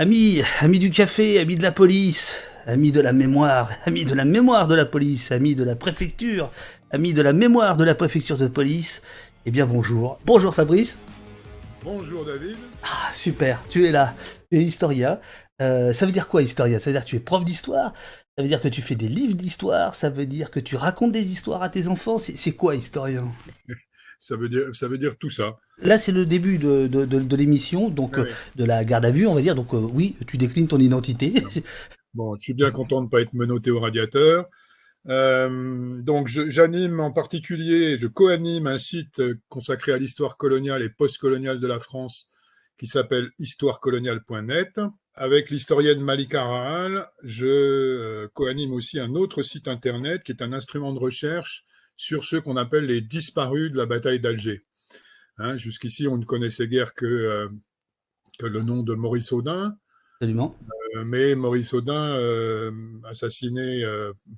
Amis, amis du café, amis de la police, amis de la mémoire, amis de la mémoire de la police, amis de la préfecture, amis de la mémoire de la préfecture de police, eh bien bonjour. Bonjour Fabrice. Bonjour David. Ah super, tu es là, tu es historien. Euh, ça veut dire quoi historien? Ça veut dire que tu es prof d'histoire? Ça veut dire que tu fais des livres d'histoire? Ça veut dire que tu racontes des histoires à tes enfants? C'est quoi historien? Ça veut, dire, ça veut dire tout ça. Là, c'est le début de, de, de, l'émission, donc euh, de la garde à vue, on va dire. Donc, euh, oui, tu déclines ton identité. bon, je suis bien content de ne pas être menotté au radiateur. Euh, donc, j'anime en particulier, je co-anime un site consacré à l'histoire coloniale et post-coloniale de la France qui s'appelle histoirecoloniale.net. Avec l'historienne Malika Rahal, je co-anime aussi un autre site internet qui est un instrument de recherche sur ceux qu'on appelle les disparus de la bataille d'Alger. Hein, jusqu'ici, on ne connaissait guère que, euh, que, le nom de Maurice Audin. Absolument. Euh, mais Maurice Audin, euh, assassiné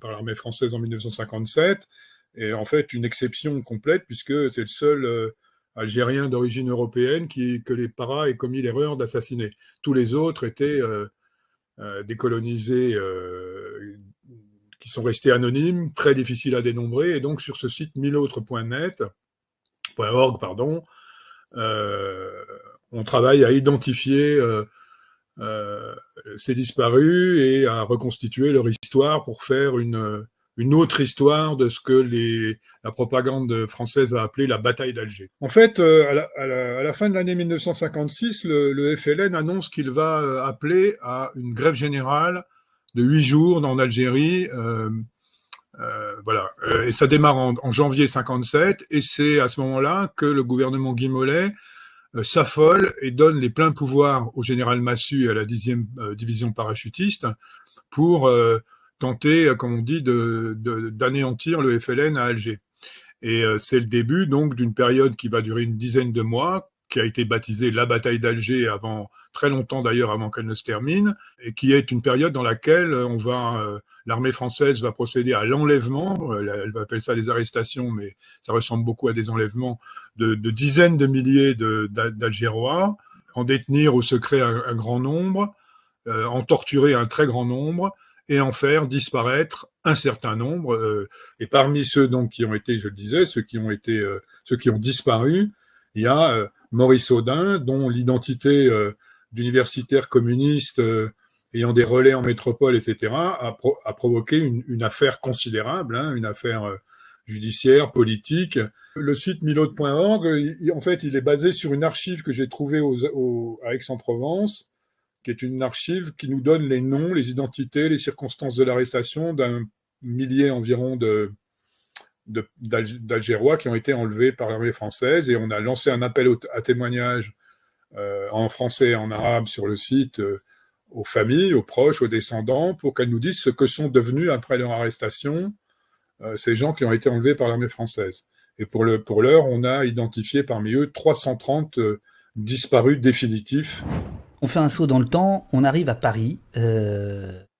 par l'armée française en 1957, est en fait une exception complète, puisque c'est le seul Algérien d'origine européenne qui, que les paras aient commis l'erreur d'assassiner. Tous les autres étaient décolonisés qui sont restés anonymes, très difficiles à dénombrer. Et donc sur ce site milautres.net, .org, pardon, euh, on travaille à identifier euh, euh, ces disparus et à reconstituer leur histoire pour faire une, autre histoire de ce que la propagande française a appelé la bataille d'Alger. En fait, à la, fin de l'année 1956, le, le, FLN annonce qu'il va appeler à une grève générale de huit jours en Algérie. Euh, euh, voilà. Euh, et ça démarre en, janvier 57, et c'est à ce moment-là que le gouvernement Guy Mollet s'affole et donne les pleins pouvoirs au général Massu et à la 10e division parachutiste pour tenter, comme on dit, d'anéantir le FLN à Alger. Et c'est le début donc d'une période qui va durer une dizaine de mois, qui a été baptisée la bataille d'Alger avant très longtemps d'ailleurs avant qu'elle ne se termine, et qui est une période dans laquelle on va, euh, l'armée française va procéder à l'enlèvement, euh, elle va appeler ça les arrestations, mais ça ressemble beaucoup à des enlèvements, de, dizaines de milliers d'Algérois, en détenir au secret un, grand nombre, euh, en torturer un très grand nombre, et en faire disparaître un certain nombre. et parmi ceux donc qui ont été, je le disais, ceux qui ont été, ceux qui ont disparu, il y a Maurice Audin, dont l'identité d'universitaires communistes euh, ayant des relais en métropole, etc., a, provoqué une, affaire considérable, hein, une affaire euh, judiciaire, politique. Le site milaude.org, en fait, il est basé sur une archive que j'ai trouvée à Aix-en-Provence, qui est une archive qui nous donne les noms, les identités, les circonstances de l'arrestation d'un millier environ d'Algérois qui ont été enlevés par l'armée française et on a lancé un appel à témoignages en français et en arabe sur le site euh, aux familles, aux proches, aux descendants, pour qu'elles nous disent ce que sont devenus après leur arrestation euh, ces gens qui ont été enlevés par l'armée française. Et pour l'heure, pour on a identifié parmi eux 330 disparus définitifs. On fait un saut dans le temps, on arrive à Paris,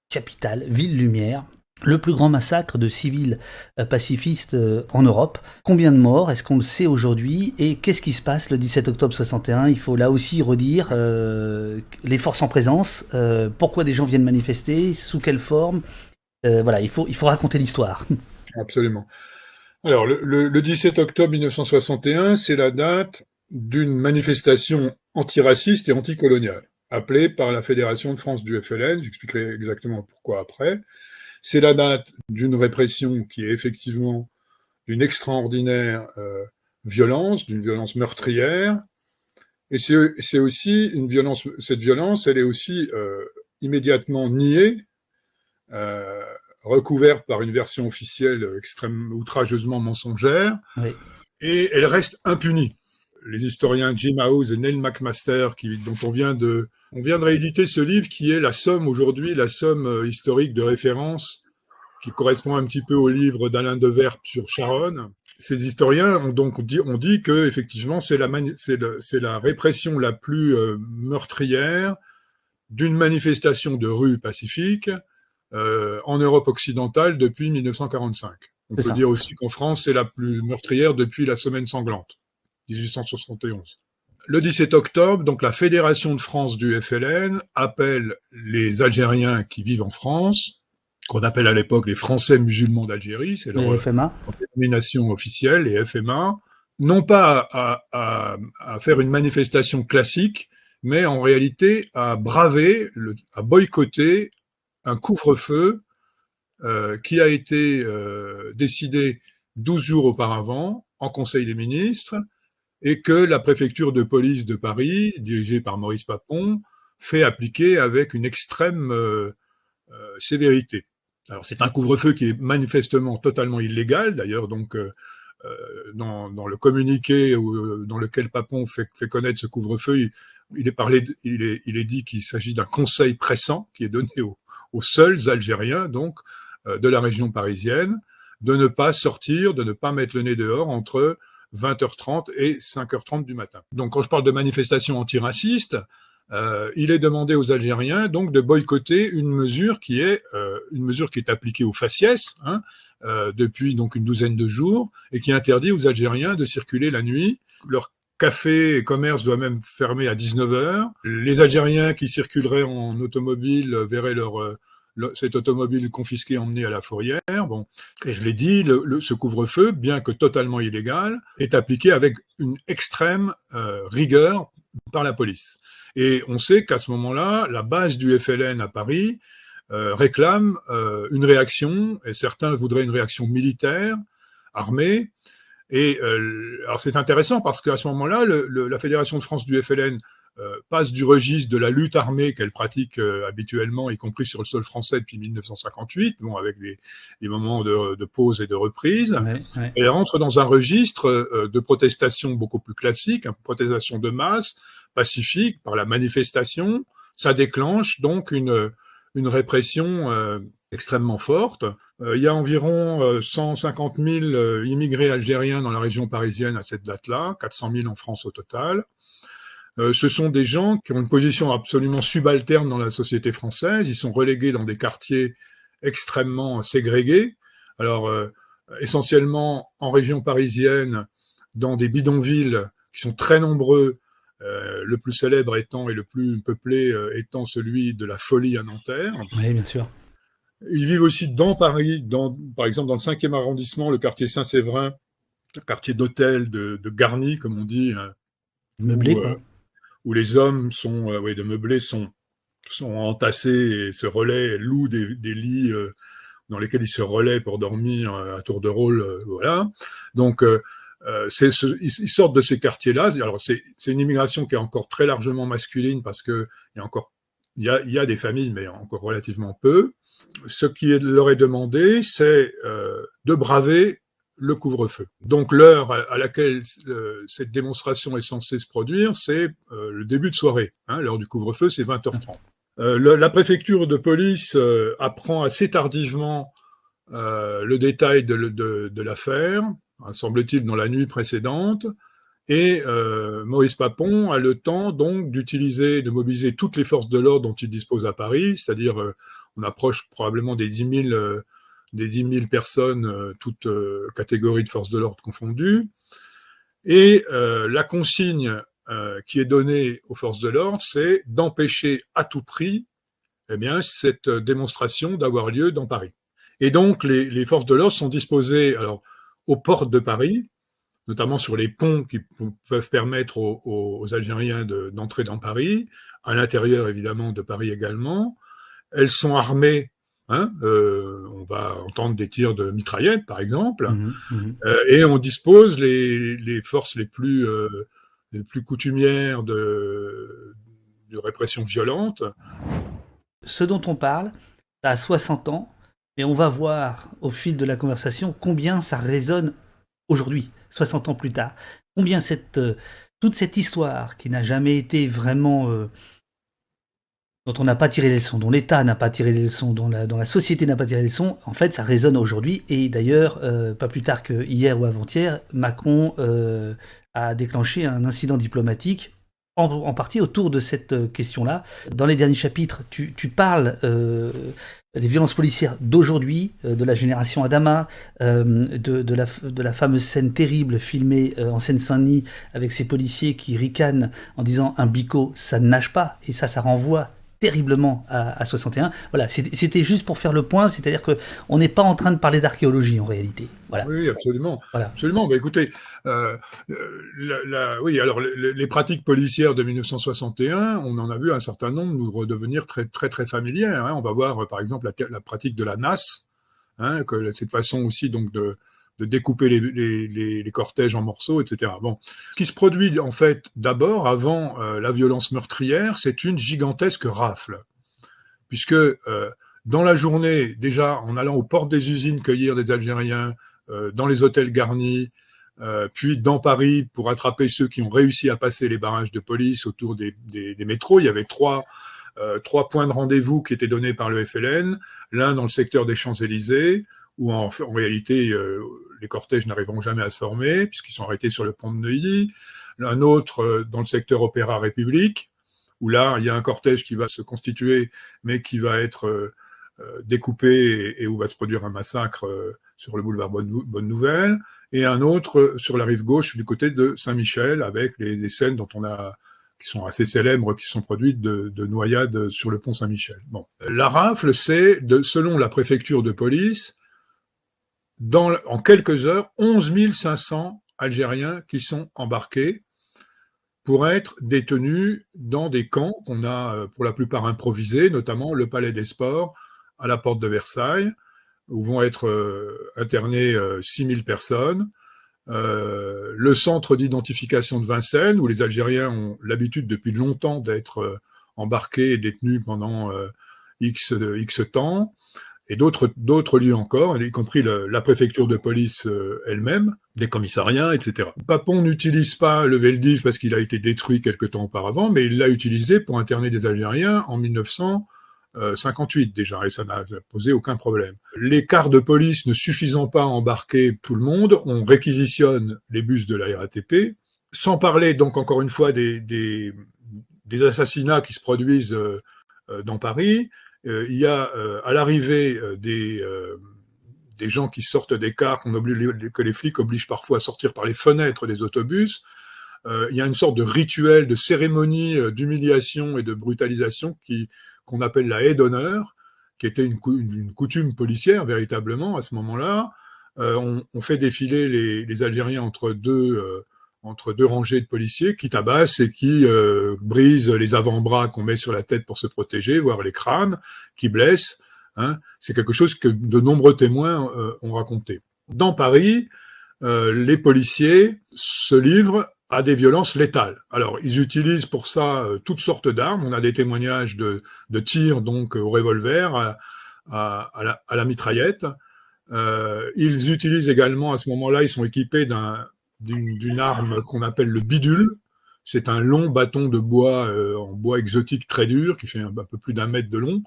capitale, ville lumière, le plus grand massacre de civils euh, pacifistes euh, en Europe. Combien de morts Est-ce qu'on le sait aujourd'hui Et qu'est-ce qui se passe le 17 octobre 61 Il faut là aussi redire euh, les forces en présence, pourquoi des gens viennent manifester, sous quelle forme. voilà, il faut, il faut raconter l'histoire. Absolument. Alors, le, le 17 octobre 1961, c'est la date d'une manifestation antiraciste et anticoloniale, appelée par la Fédération de France du FLN, j'expliquerai exactement pourquoi après. C'est la date d'une répression qui est effectivement d'une extraordinaire euh, violence, d'une violence meurtrière. Et c'est aussi une violence, cette violence, elle est aussi euh, immédiatement niée, euh, recouverte par une version officielle extrêmement outrageusement mensongère, et elle reste impunie les historiens Jim House et Neil McMaster, qui, dont on vient de, on vient de rééditer ce livre qui est la somme aujourd'hui, la somme euh, historique de référence qui correspond un petit peu au livre d'Alain de Verp sur Sharon. Ces historiens ont donc dit, ont dit que effectivement c'est la, c'est la répression la plus euh, meurtrière d'une manifestation de rue pacifique euh, en Europe occidentale depuis 1945. On peut dire aussi qu'en France c'est la plus meurtrière depuis la Semaine sanglante. 1871. Le 17 octobre, donc la Fédération de France du FLN appelle les Algériens qui vivent en France, qu'on appelle à l'époque les Français musulmans d'Algérie, c'est leur dénomination officielle, les FMA, non pas à, faire une manifestation classique, mais en réalité à braver, à boycotter un couvre-feu euh, qui a été euh, décidé 12 jours auparavant en Conseil des ministres et que la préfecture de police de Paris, dirigée par Maurice Papon, fait appliquer avec une extrême euh, sévérité. Alors c'est un couvre-feu qui est manifestement totalement illégal, d'ailleurs, donc euh, dans, le communiqué euh, dans lequel Papon fait, connaître ce couvre-feu, il, est dit qu'il s'agit d'un conseil pressant qui est donné aux, seuls Algériens, donc euh, de la région parisienne, de ne pas sortir, de ne pas mettre le nez dehors entre 20h30 et 5h30 du matin. Donc quand je parle de manifestation antiracistes, il est demandé aux Algériens donc de boycotter une mesure qui est une mesure qui est appliquée aux faciès, hein, euh, depuis donc une douzaine de jours et qui interdit aux Algériens de circuler la nuit. Leur café et commerce doit même fermer à 19h. Les Algériens qui circuleraient en automobile verraient leur, euh, cette automobile confisquée emmenée à la fourrière. Bon, et je l'ai dit, le, ce couvre-feu, bien que totalement illégal, est appliqué avec une extrême euh, rigueur par la police. Et on sait qu'à ce moment-là, la base du FLN à Paris euh, réclament euh, une réaction, et certains voudraient une réaction militaire, armée. Et alors c'est intéressant parce qu'à ce moment-là, la Fédération de France du FLN passe du registre de la lutte armée qu'elle pratique habituellement, y compris sur le sol français depuis 1958, bon, avec des, moments de, pause et de reprise. et elle rentre dans un registre de protestation beaucoup plus classique, une protestation de masse, pacifique, par la manifestation. Ça déclenche donc une, une répression euh, extrêmement forte. Euh, il y a environ 150 euh, 000 immigrés algériens dans la région parisienne à cette date-là, 400 000 en France au total. Ce sont des gens qui ont une position absolument subalterne dans la société française. Ils sont relégués dans des quartiers extrêmement ségrégés. Alors, essentiellement en région parisienne, dans des bidonvilles qui sont très nombreux euh, le plus célèbre étant et le plus peuplé euh, étant celui de la folie à Nanterre. Oui, bien sûr. Ils vivent aussi dans Paris, dans, par exemple dans le 5e arrondissement, le quartier Saint-Séverin, le quartier d'hôtel de, de, Garni, comme on dit. Hein, meublé, où, euh, où, les hommes sont, oui, de meublés sont, sont entassés et se relaient, louent des, des lits dans lesquels ils se relaient pour dormir à tour de rôle. voilà. Donc, euh, ils sortent de ces quartiers-là. Alors c'est une immigration qui est encore très largement masculine parce que il y a encore il y a, il y a des familles, mais encore relativement peu. Ce qui leur est demandé, c'est euh, de braver le couvre-feu. Donc l'heure à laquelle euh, cette démonstration est censée se produire, c'est euh, le début de soirée. Hein, l'heure du couvre-feu, c'est 20h30. Euh, le, la préfecture de police apprend assez tardivement le détail de, de, de l'affaire semble-t-il, dans la nuit précédente. Et Maurice Papon a le temps donc d'utiliser, de mobiliser toutes les forces de l'ordre dont il dispose à Paris, c'est-à-dire on approche probablement des 10 000, euh, des 10 000 personnes, toutes catégories de forces de l'ordre confondues. Et la consigne qui est donnée aux forces de l'ordre, c'est d'empêcher à tout prix eh bien, cette démonstration d'avoir lieu dans Paris. Et donc les, les forces de l'ordre sont disposées, alors aux portes de Paris, notamment sur les ponts qui peuvent permettre aux, Algériens d'entrer dans Paris, à l'intérieur évidemment de Paris également. Elles sont armées, hein, euh, on va entendre des tirs de mitraillettes par exemple, mmh mmh euh, et on dispose les, forces les plus, euh, les plus coutumières de, de répression violente. Ce dont on parle, à 60 ans, et on va voir au fil de la conversation combien ça résonne aujourd'hui, 60 ans plus tard. Combien cette, toute cette histoire qui n'a jamais été vraiment... Euh, dont on n'a pas tiré les leçons, dont l'État n'a pas tiré les leçons, dont la, société n'a pas tiré les leçons, en fait, ça résonne aujourd'hui. Et d'ailleurs, euh, pas plus tard que hier ou avant-hier, Macron a déclenché un incident diplomatique en, partie autour de cette question-là. Dans les derniers chapitres, tu, parles des violences policières d'aujourd'hui, de la génération Adama, de, la, de la fameuse scène terrible filmée en Seine-Saint-Denis avec ces policiers qui ricanent en disant un bico, ça ne nage pas. Et ça, ça renvoie terriblement à, 61. Voilà, c'était juste pour faire le point, c'est-à-dire que on n'est pas en train de parler d'archéologie en réalité. Voilà. Oui, absolument. Voilà. Absolument. Bah, écoutez, euh, oui, alors les, pratiques policières de 1961, on en a vu un certain nombre nous redevenir très très très familières. Hein. On va voir par exemple la, pratique de la NAS, hein, que cette façon aussi donc de de découper les, cortèges en morceaux, etc. Bon, ce qui se produit en fait d'abord, avant euh, la violence meurtrière, c'est une gigantesque rafle, puisque euh, dans la journée, déjà en allant aux portes des usines cueillir des Algériens, euh, dans les hôtels garnis, puis dans Paris pour attraper ceux qui ont réussi à passer les barrages de police autour des, métros, il y avait trois trois points de rendez-vous qui étaient donnés par le FLN, l'un dans le secteur des Champs-Élysées, où en, réalité les cortèges n'arriveront jamais à se former, puisqu'ils sont arrêtés sur le pont de Neuilly. Un autre euh, dans le secteur Opéra République, où là, il y a un cortège qui va se constituer, mais qui va être euh, euh, découpé et, où va se produire un massacre sur le boulevard Bonne, Nouvelle, et un autre sur la rive gauche du côté de Saint-Michel, avec les, scènes dont on a qui sont assez célèbres, qui sont produites de, de noyades sur le pont Saint-Michel. Bon. La rafle, c'est, selon la préfecture de police, en quelques heures 11 500 Algériens qui sont embarqués pour être détenus dans des camps qu'on a euh, pour la plupart improvisés, notamment le Palais des Sports à la porte de Versailles, où vont être euh, internées 6 euh, 000 personnes. le centre d'identification de Vincennes, où les Algériens ont l'habitude depuis longtemps d'être embarqués et détenus pendant X temps et d'autres lieux encore, y compris la préfecture de police euh, elle-même, des commissariats, etc. Papon n'utilise pas le Veldiv parce qu'il a été détruit quelque temps auparavant, mais il l'a utilisé pour interner des Algériens en 1958 déjà, et ça n'a posé aucun problème. Les cars de police ne suffisant pas à embarquer tout le monde, on réquisitionne les bus de la RATP, sans parler donc encore une fois des, assassinats qui se produisent euh, euh, dans Paris, euh, il y a euh, à l'arrivée euh, des, des gens qui sortent des cars qu'on oblige, que les flics obligent parfois à sortir par les fenêtres des autobus. il y a une sorte de rituel, de cérémonie d'humiliation et de brutalisation qui qu'on appelle la haie d'honneur, qui était une, une, coutume policière véritablement à ce moment-là. on, on, fait défiler les, les Algériens entre deux entre deux rangées de policiers qui tabassent et qui euh, brisent les avant-bras qu'on met sur la tête pour se protéger, voire les crânes, qui blessent. Hein. C'est quelque chose que de nombreux témoins euh, ont raconté. Dans Paris, euh, les policiers se livrent à des violences létales. Alors, ils utilisent pour ça toutes sortes d'armes. On a des témoignages de, de tirs donc au revolver, à, à, à, la, à la, mitraillette. ils utilisent également, à ce moment-là, ils sont équipés d'un d'une arme qu'on appelle le bidule. C'est un long bâton de bois euh, en bois exotique très dur qui fait un, peu plus d'un mètre de long,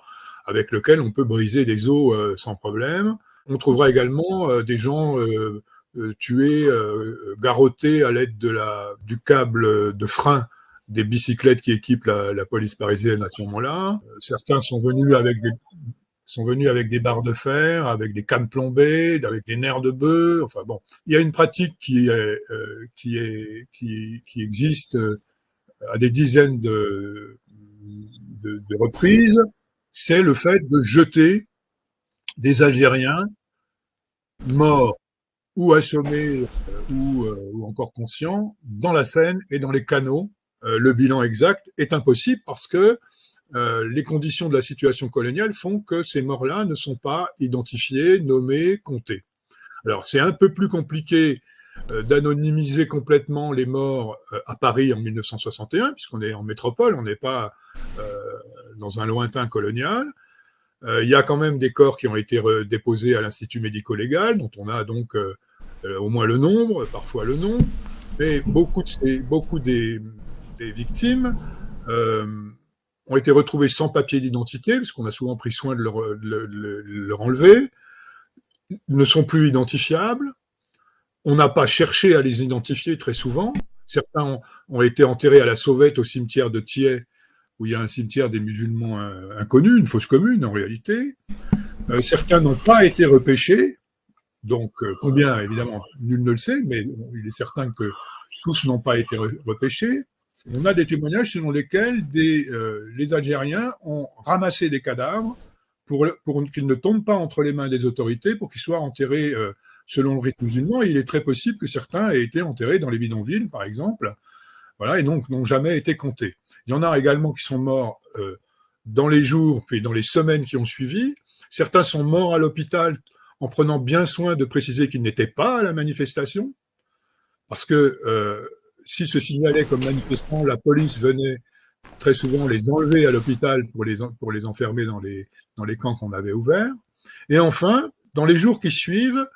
avec lequel on peut briser des os euh, sans problème. On trouvera également euh, des gens tués, garrottés à l'aide de la, du câble de frein des bicyclettes qui équipent la, la police parisienne à ce moment-là. Certains sont venus avec des, sont venus avec des barres de fer, avec des cannes plombées, avec des nerfs de bœuf. Enfin bon, il y a une pratique qui est, euh, qui est, existe euh, à des dizaines de, reprises. C'est le fait de jeter des Algériens morts ou assommés euh, ou, ou, encore conscients dans la Seine et dans les canaux. le bilan exact est impossible parce que euh, les conditions de la situation coloniale font que ces morts-là ne sont pas identifiées, nommées, comptées. Alors c'est un peu plus compliqué euh, d'anonymiser complètement les morts euh, à Paris en 1961, puisqu'on est en métropole, on n'est pas dans un lointain colonial. Il y a quand même des corps qui ont été déposés à l'Institut médico-légal, dont on a donc au moins le nombre, parfois le nom, mais beaucoup, de beaucoup des victimes ont été retrouvés sans papier d'identité, parce qu'on a souvent pris soin de leur, enlever, ne sont plus identifiables. On n'a pas cherché à les identifier très souvent. Certains ont, été enterrés à la sauvette au cimetière de Thiers, où il y a un cimetière des musulmans inconnus, une fosse commune en réalité. certains n'ont pas été repêchés, donc combien, évidemment, nul ne le sait, mais il est certain que tous n'ont pas été repêchés. On a des témoignages selon lesquels des, euh, les Algériens ont ramassé des cadavres pour, pour qu'ils ne tombent pas entre les mains des autorités, pour qu'ils soient enterrés euh, selon le rythme musulman. il est très possible que certains aient été enterrés dans les bidonvilles, par exemple, voilà, et donc n'ont jamais été comptés. Il y en a également qui sont morts euh, dans les jours, puis dans les semaines qui ont suivi. Certains sont morts à l'hôpital en prenant bien soin de préciser qu'ils n'étaient pas à la manifestation, parce que euh, si se signalait comme manifestants, la police venait très souvent les enlever à l'hôpital pour les, pour les enfermer dans les, dans les camps qu'on avait ouverts. Et enfin, dans les jours qui suivent,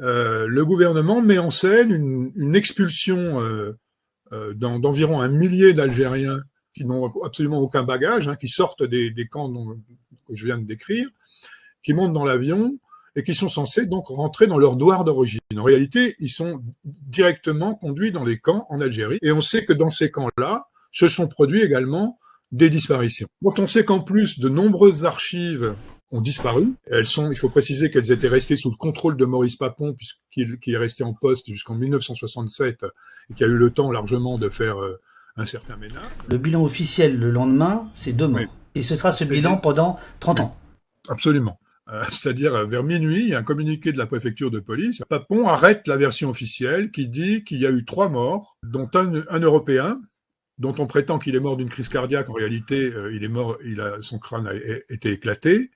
euh, le gouvernement met en scène une, une expulsion euh, euh, d'environ un millier d'Algériens qui n'ont absolument aucun bagage, hein, qui sortent des, des camps dont, que je viens de décrire, qui montent dans l'avion et qui sont censés donc rentrer dans leur douar d'origine. En réalité, ils sont directement conduits dans les camps en Algérie, et on sait que dans ces camps-là, se sont produits également des disparitions. Quand on sait qu'en plus de nombreuses archives ont disparu. Elles sont, il faut préciser qu'elles étaient restées sous le contrôle de Maurice Papon, puisqu'il est resté en poste jusqu'en 1967 et qui a eu le temps largement de faire euh, un certain ménage. Le bilan officiel le lendemain, c'est deux morts. Et ce sera ce bilan pendant 30 ans. Absolument. Euh, c'est-à-dire euh, vers minuit, il y a un communiqué de la préfecture de police. Papon arrête la version officielle qui dit qu'il y a eu trois morts, dont un, Européen, dont on prétend qu'il est mort d'une crise cardiaque. En réalité, euh, il est mort, son crâne a été éclaté.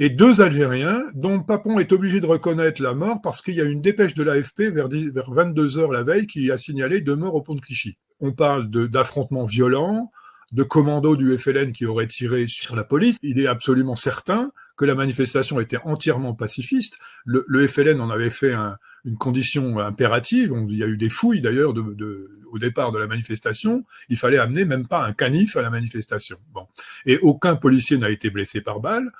Et deux Algériens, dont Papon est obligé de reconnaître la mort parce qu'il y a une dépêche de l'AFP vers, vers 22 heures la veille qui a signalé deux morts au pont de Clichy. On parle d'affrontements violents, de commandos du FLN qui auraient tiré sur la police. Il est absolument certain que la manifestation était entièrement pacifiste. Le, FLN en avait fait un, une condition impérative. il y a eu des fouilles d'ailleurs au départ de la manifestation. Il fallait amener même pas un canif à la manifestation. Bon. Et aucun policier n'a été blessé par balle.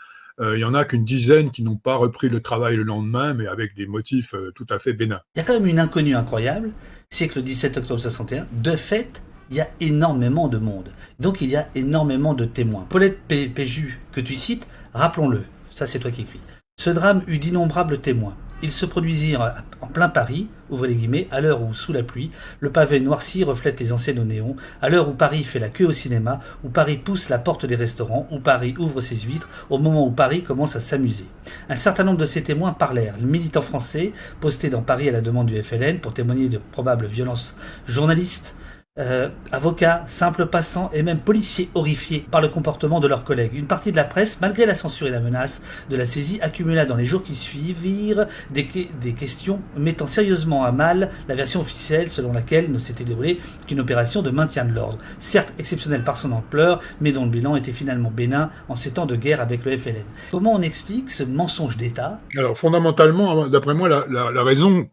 Euh, il y en a qu'une dizaine qui n'ont pas repris le travail le lendemain, mais avec des motifs euh, tout à fait bénins. Il y a quand même une inconnue incroyable, c'est que le 17 octobre 61, de fait, il y a énormément de monde. Donc il y a énormément de témoins. Paulette Péju, que tu cites, rappelons-le, ça c'est toi qui écris. Ce drame eut d'innombrables témoins. Ils se produisirent en plein Paris, ouvrez les guillemets, à l'heure où, sous la pluie, le pavé noirci reflète les anciennes au néon, à l'heure où Paris fait la queue au cinéma, où Paris pousse la porte des restaurants, où Paris ouvre ses huîtres, au moment où Paris commence à s'amuser. Un certain nombre de ces témoins parlèrent. Les militants français, postés dans Paris à la demande du FLN pour témoigner de probables violences journalistes, euh, avocats, simples passants et même policiers horrifiés par le comportement de leurs collègues. Une partie de la presse, malgré la censure et la menace de la saisie, accumula dans les jours qui suivirent des, questions mettant sérieusement à mal la version officielle selon laquelle ne s'était déroulée qu'une opération de maintien de l'ordre, certes exceptionnelle par son ampleur, mais dont le bilan était finalement bénin en ces temps de guerre avec le FLN. Comment on explique ce mensonge d'État? Alors fondamentalement, d'après moi, la, la, la raison,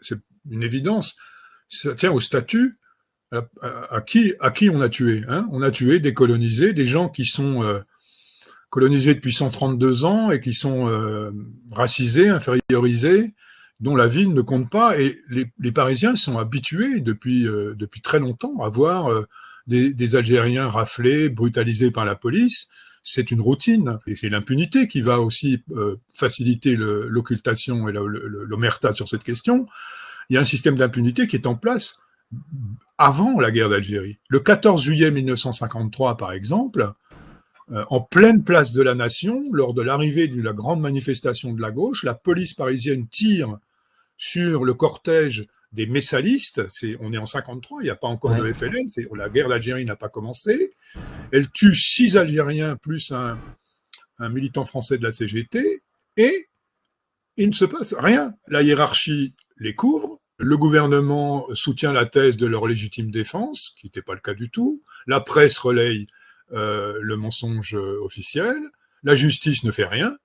c'est une évidence, ça tient au statut à, qui, on a tué hein? On a tué des colonisés, des gens qui sont euh, colonisés depuis 132 ans et qui sont euh, racisés, infériorisés, dont la vie ne compte pas. Et les, Parisiens sont habitués depuis, euh, depuis très longtemps à voir des, Algériens raflés, brutalisés par la police. C'est une routine. Et c'est l'impunité qui va aussi faciliter l'occultation et l'omerta sur cette question. Il y a un système d'impunité qui est en place avant la guerre d'Algérie. Le 14 juillet 1953, par exemple, euh, en pleine place de la Nation, lors de l'arrivée de la grande manifestation de la gauche, la police parisienne tire sur le cortège des messalistes. On est en 53, il n'y a pas encore de FLN, la guerre d'Algérie n'a pas commencé. Elle tue six Algériens plus un, un militant français de la CGT et il ne se passe rien. La hiérarchie les couvre, le gouvernement soutient la thèse de leur légitime défense, qui n'était pas le cas du tout. La presse relaye euh, le mensonge officiel. La justice ne fait rien.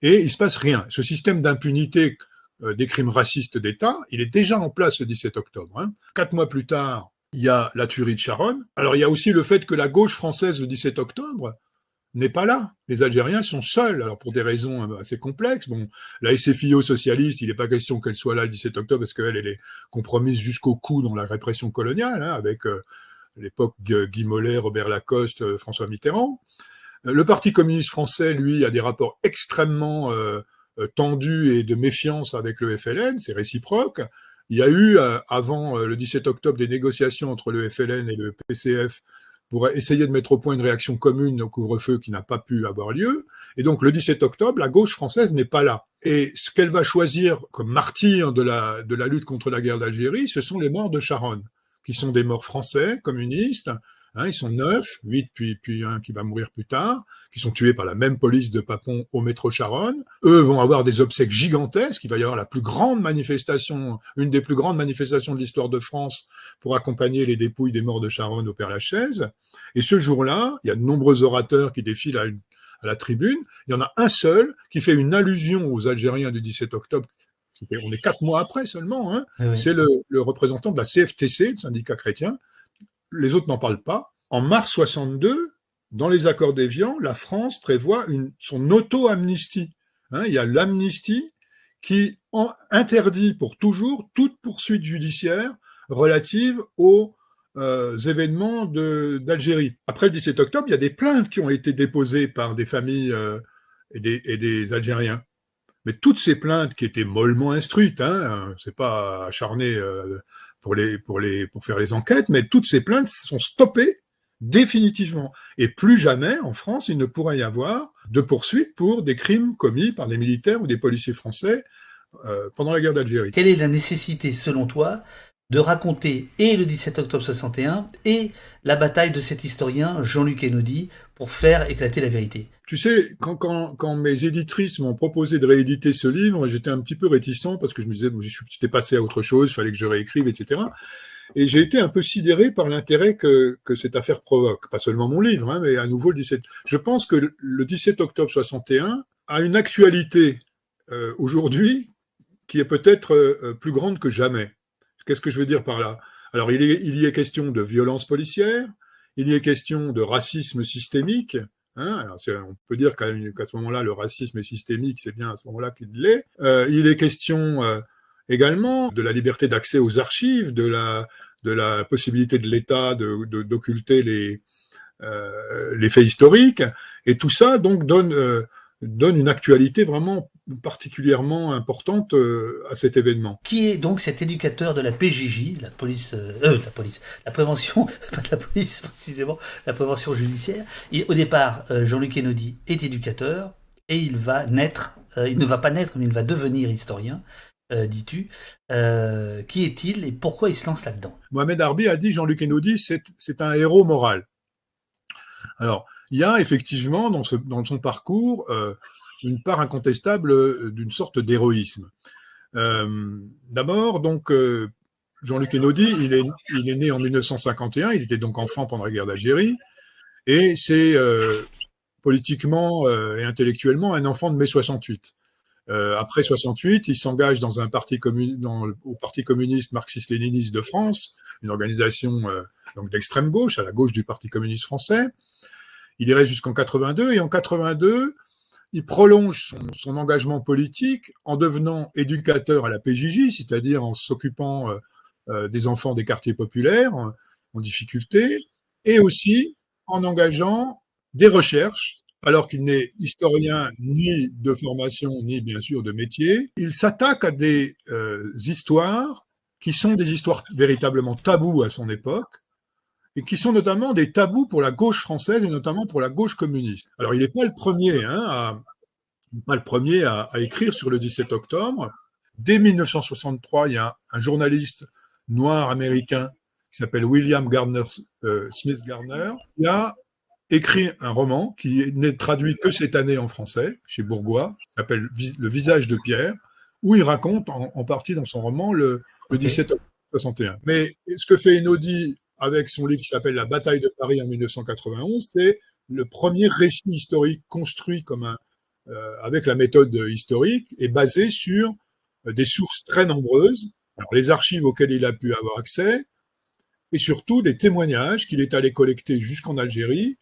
Et il se passe rien. Ce système d'impunité euh, des crimes racistes d'État, il est déjà en place le 17 octobre. Hein. Quatre mois plus tard, il y a la tuerie de Charonne. Alors il y a aussi le fait que la gauche française le 17 octobre n'est pas là. Les Algériens sont seuls, alors pour des raisons euh, assez complexes. Bon, la SFIO socialiste, il n'est pas question qu'elle soit là le 17 octobre parce qu'elle elle est compromise jusqu'au cou dans la répression coloniale, hein, avec euh, l'époque Guy Mollet, Robert Lacoste, euh, François Mitterrand. Le Parti communiste français, lui, a des rapports extrêmement tendus et de méfiance avec le FLN, c'est réciproque. Il y a eu, avant le 17 octobre, des négociations entre le FLN et le PCF pour essayer de mettre au point une réaction commune au couvre-feu qui n'a pas pu avoir lieu. Et donc le 17 octobre, la gauche française n'est pas là. Et ce qu'elle va choisir comme martyr de la, de la lutte contre la guerre d'Algérie, ce sont les morts de Charonne, qui sont des morts français, communistes, Hein, ils sont neuf, huit puis, puis un qui va mourir plus tard, qui sont tués par la même police de Papon au métro Charonne. Eux vont avoir des obsèques gigantesques. Il va y avoir la plus grande manifestation, une des plus grandes manifestations de l'histoire de France pour accompagner les dépouilles des morts de Charonne au Père-Lachaise. Et ce jour-là, il y a de nombreux orateurs qui défilent à, la tribune. Il y en a un seul qui fait une allusion aux Algériens du 17 octobre on est quatre mois après seulement. Hein. Ah C'est le, le, représentant de la CFTC, le syndicat chrétien, les autres n'en parlent pas. En mars 62, dans les accords d'Évian, la France prévoit son auto-amnistie. Hein, il y a l'amnistie qui interdit pour toujours toute poursuite judiciaire relative aux euh, événements d'Algérie. Après le 17 octobre, il y a des plaintes qui ont été déposées par des familles euh, et, des, Algériens. Mais toutes ces plaintes qui étaient mollement instruites, hein, c'est pas acharné euh, pour, les, pour, les, pour faire les enquêtes, mais toutes ces plaintes sont stoppées définitivement. Et plus jamais, en France, il ne pourra y avoir de poursuite pour des crimes commis par des militaires ou des policiers français euh, pendant la guerre d'Algérie. Quelle est la nécessité, selon toi, de raconter et le 17 octobre 61 et la bataille de cet historien Jean-Luc Enaudi pour faire éclater la vérité. Tu sais, quand, mes éditrices m'ont proposé de rééditer ce livre, j'étais un petit peu réticent parce que je me disais, j'étais passé à autre chose, il fallait que je réécrive, etc. Et j'ai été un peu sidéré par l'intérêt que, cette affaire provoque. Pas seulement mon livre, hein, mais à nouveau le 17. Je pense que le 17 octobre 61 a une actualité euh, aujourd'hui qui est peut-être euh, plus grande que jamais. Qu'est-ce que je veux dire par là? Alors, il, y est question de violence policière, il y est question de racisme systémique. Hein on peut dire qu'à ce moment-là, le racisme est systémique, c'est bien à ce moment-là qu'il l'est. Euh, il est question euh, également de la liberté d'accès aux archives, de la, possibilité de l'État d'occulter euh, les faits historiques. Et tout ça, donc, donne, donne une actualité vraiment particulièrement importante euh, à cet événement. Qui est donc cet éducateur de la PJJ, la police, euh, euh, la police, la prévention, pas de la police précisément, la prévention judiciaire. Et au départ, Jean-Luc Enaudi est éducateur et il va naître, il ne va pas naître, mais il va devenir historien. dis-tu. qui est-il et pourquoi il se lance là-dedans? Mohamed Arbi a dit Jean-Luc Enaudi, c'est un héros moral. Alors, il y a effectivement dans, son parcours une part incontestable euh, d'une sorte d'héroïsme. Euh, d'abord, donc, euh, Jean-Luc Enaudi, il est, né en 1951, il était donc enfant pendant la guerre d'Algérie, et c'est politiquement et intellectuellement un enfant de mai 68. après 68, il s'engage dans un parti au Parti communiste marxiste-léniniste de France, une organisation donc d'extrême gauche, à la gauche du Parti communiste français. Il irait jusqu'en 82 et en 82, il prolonge son, engagement politique en devenant éducateur à la PJJ, c'est-à-dire en s'occupant euh, euh, des enfants des quartiers populaires en, difficulté, et aussi en engageant des recherches, alors qu'il n'est historien ni de formation, ni bien sûr de métier. Il s'attaque à des euh, histoires qui sont des histoires véritablement tabous à son époque, et qui sont notamment des tabous pour la gauche française et notamment pour la gauche communiste. Alors, il n'est pas le premier, hein, à, pas le premier à, écrire sur le 17 octobre. Dès 1963, il y a un, journaliste noir américain qui s'appelle William Gardner, euh, Smith Gardner, qui a écrit un roman qui n'est traduit que cette année en français chez Bourgois, qui s'appelle Le visage de Pierre, où il raconte en, partie dans son roman le, 17 octobre 61. Mais ce que fait Enaudi avec son livre qui s'appelle La bataille de Paris en 1991, c'est le premier récit historique construit comme un, euh, avec la méthode historique est basée sur euh, des sources très nombreuses, les archives auxquelles il a pu avoir accès, et surtout des témoignages qu'il est allé collecter jusqu'en Algérie,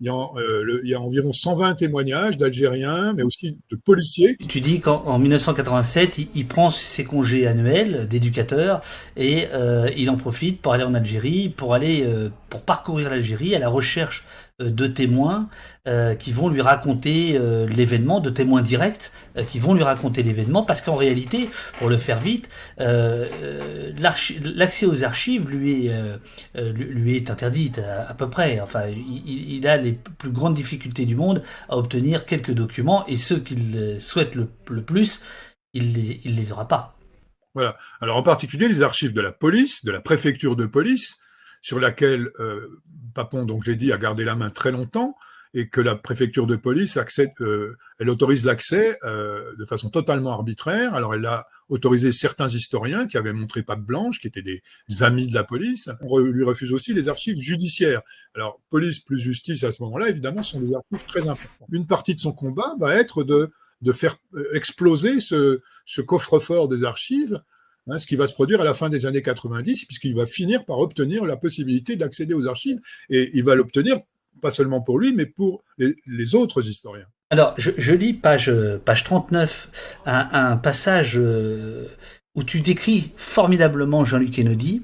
il y, a, euh, il y, a, environ 120 témoignages d'Algériens, mais aussi de policiers. Tu dis qu'en 1987, il, prend ses congés annuels d'éducateur et euh, il en profite pour aller en Algérie, pour aller euh, pour parcourir l'Algérie à la recherche de témoins euh, qui vont lui raconter euh, l'événement, de témoins directs qui vont lui raconter l'événement, parce qu'en réalité, pour le faire vite, l'accès aux archives lui est, lui est interdit à, peu près. Enfin, il, a les plus grandes difficultés du monde à obtenir quelques documents, et ceux qu'il souhaite le, plus, il les, il les aura pas. Voilà. Alors en particulier les archives de la police, de la préfecture de police, sur laquelle euh, Papon, donc j'ai dit, a gardé la main très longtemps et que la préfecture de police euh, elle autorise l'accès euh, de façon totalement arbitraire. Alors elle a autorisé certains historiens qui avaient montré patte blanche, qui étaient des amis de la police. On lui refuse aussi les archives judiciaires. Alors police plus justice à ce moment-là, évidemment, sont des archives très importantes. Une partie de son combat va être de, faire exploser ce coffre-fort des archives Hein, ce qui va se produire à la fin des années 90, puisqu'il va finir par obtenir la possibilité d'accéder aux archives, et il va l'obtenir pas seulement pour lui, mais pour les, autres historiens. Alors, je, lis page, page 39, un, passage euh, où tu décris formidablement Jean-Luc Kennedy.